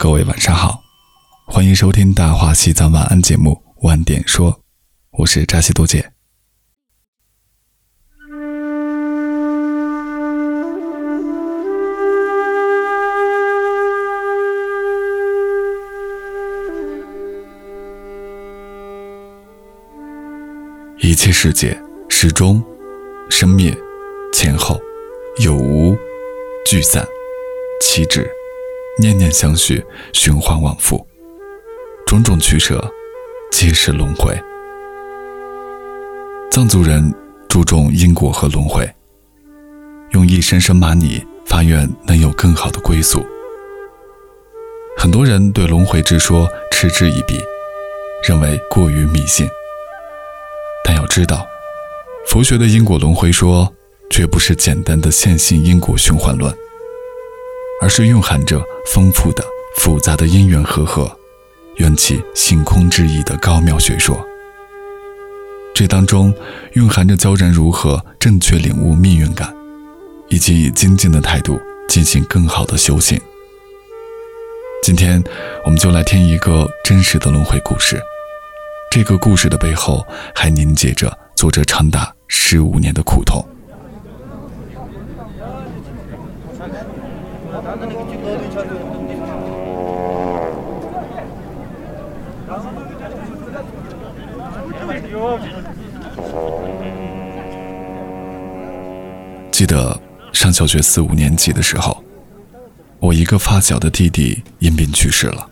各位晚上好，欢迎收听《大话西藏晚安》节目《晚点说》，我是扎西多姐。一切世界始终生灭、前后、有无、聚散、起止。念念相续，循环往复，种种取舍，皆是轮回。藏族人注重因果和轮回，用一声声玛尼发愿能有更好的归宿。很多人对轮回之说嗤之以鼻，认为过于迷信。但要知道，佛学的因果轮回说绝不是简单的线性因果循环论。而是蕴含着丰富的、复杂的因缘和合、缘起性空之意的高妙学说。这当中蕴含着教人如何正确领悟命运感，以及以精进的态度进行更好的修行。今天，我们就来听一个真实的轮回故事。这个故事的背后，还凝结着作者长达十五年的苦痛。记得上小学四五年级的时候，我一个发小的弟弟因病去世了。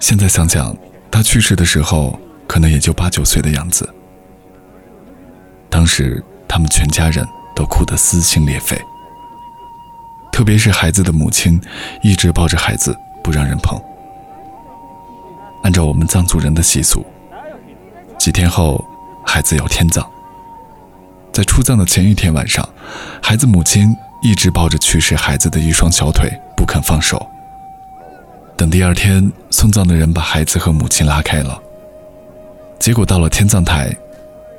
现在想想，他去世的时候可能也就八九岁的样子。当时他们全家人都哭得撕心裂肺，特别是孩子的母亲，一直抱着孩子不让人碰。按照我们藏族人的习俗，几天后孩子要天葬。在出葬的前一天晚上，孩子母亲一直抱着去世孩子的一双小腿不肯放手。等第二天送葬的人把孩子和母亲拉开了，结果到了天葬台，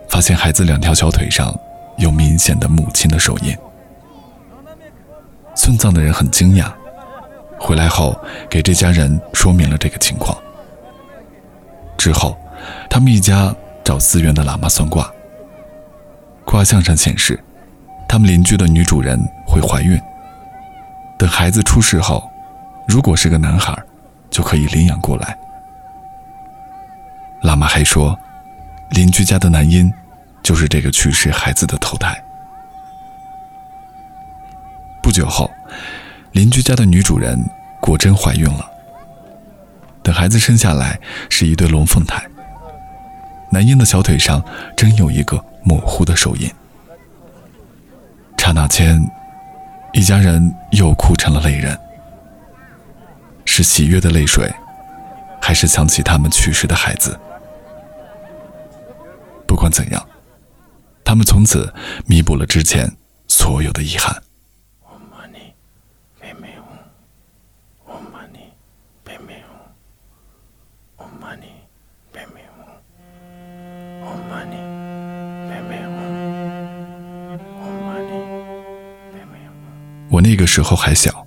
发现孩子两条小腿上有明显的母亲的手印。送葬的人很惊讶，回来后给这家人说明了这个情况。之后，他们一家找寺院的喇嘛算卦。卦象上显示，他们邻居的女主人会怀孕。等孩子出世后，如果是个男孩，就可以领养过来。喇嘛还说，邻居家的男婴就是这个去世孩子的头胎。不久后，邻居家的女主人果真怀孕了。等孩子生下来，是一对龙凤胎。男婴的小腿上真有一个模糊的手印。刹那间，一家人又哭成了泪人。是喜悦的泪水，还是想起他们去世的孩子？不管怎样，他们从此弥补了之前所有的遗憾。我那个时候还小，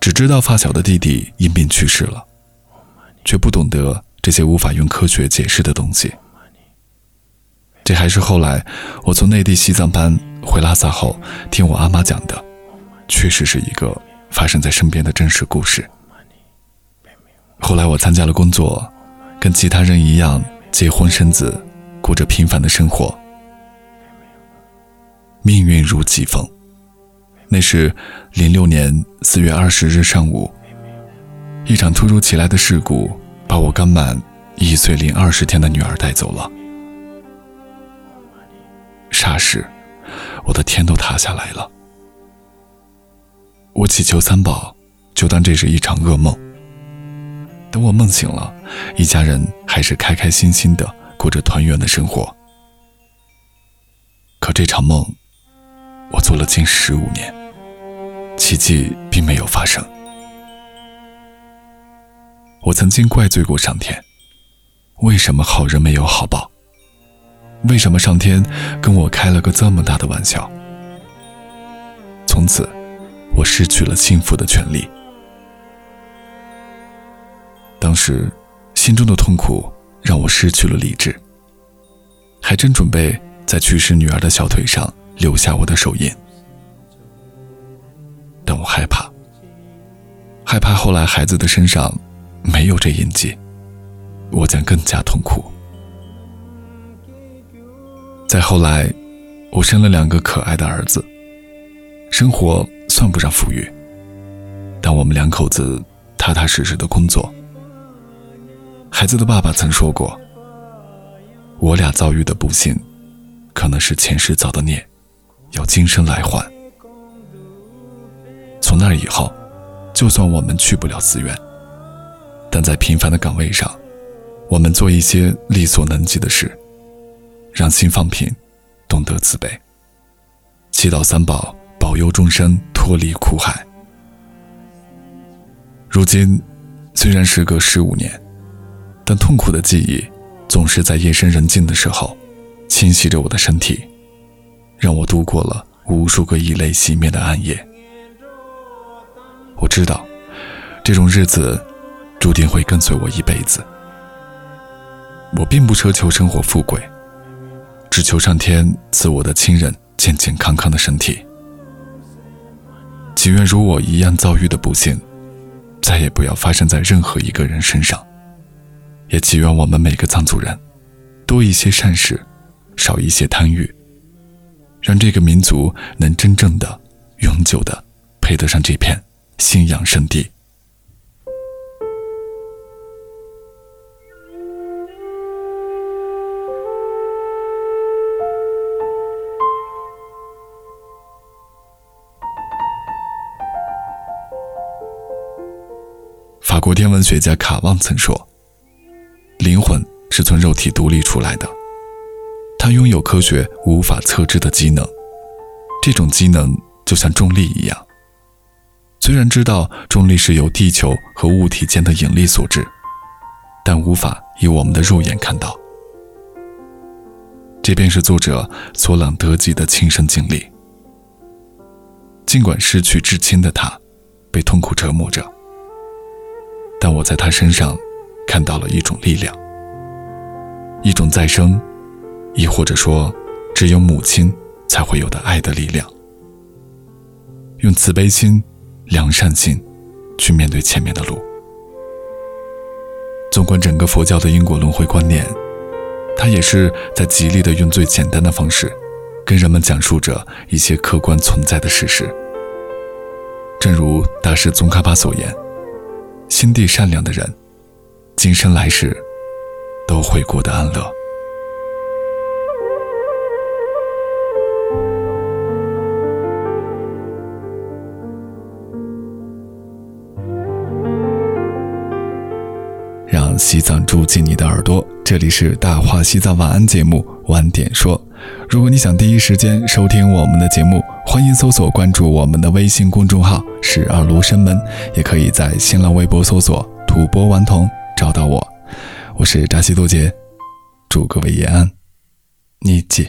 只知道发小的弟弟因病去世了，却不懂得这些无法用科学解释的东西。这还是后来我从内地西藏班回拉萨后，听我阿妈讲的，确实是一个发生在身边的真实故事。后来我参加了工作，跟其他人一样结婚生子，过着平凡的生活。命运如疾风。那是零六年四月二十日上午，一场突如其来的事故把我刚满一岁零二十天的女儿带走了。霎时，我的天都塌下来了。我祈求三宝，就当这是一场噩梦。等我梦醒了，一家人还是开开心心的过着团圆的生活。可这场梦，我做了近十五年。奇迹并没有发生。我曾经怪罪过上天，为什么好人没有好报？为什么上天跟我开了个这么大的玩笑？从此，我失去了幸福的权利。当时心中的痛苦让我失去了理智，还真准备在去世女儿的小腿上留下我的手印，但我害怕，害怕后来孩子的身上没有这印记，我将更加痛苦。再后来，我生了两个可爱的儿子，生活算不上富裕，但我们两口子踏踏实实的工作。孩子的爸爸曾说过：“我俩遭遇的不幸，可能是前世造的孽，要今生来还。”从那以后，就算我们去不了寺院，但在平凡的岗位上，我们做一些力所能及的事，让心放平，懂得慈悲，祈祷三宝保佑众生脱离苦海。如今，虽然时隔十五年。但痛苦的记忆，总是在夜深人静的时候，侵袭着我的身体，让我度过了无数个以泪洗面的暗夜。我知道，这种日子，注定会跟随我一辈子。我并不奢求生活富贵，只求上天赐我的亲人健健康康的身体。祈愿如我一样遭遇的不幸，再也不要发生在任何一个人身上。也祈愿我们每个藏族人，多一些善事，少一些贪欲，让这个民族能真正的、永久的配得上这片信仰圣地。法国天文学家卡旺曾说。灵魂是从肉体独立出来的，它拥有科学无法测知的机能。这种机能就像重力一样，虽然知道重力是由地球和物体间的引力所致，但无法以我们的肉眼看到。这便是作者索朗德吉的亲身经历。尽管失去至亲的他，被痛苦折磨着，但我在他身上。看到了一种力量，一种再生，亦或者说，只有母亲才会有的爱的力量。用慈悲心、良善心去面对前面的路。纵观整个佛教的因果轮回观念，它也是在极力的用最简单的方式，跟人们讲述着一些客观存在的事实。正如大师宗喀巴所言：“心地善良的人。”今生来世都会过得安乐。西藏住进你的耳朵，这里是大话西藏晚安节目晚点说。如果你想第一时间收听我们的节目，欢迎搜索关注我们的微信公众号“十二罗生门”，也可以在新浪微博搜索“吐蕃顽童”。找到我，我是扎西多杰，祝各位夜安，你记。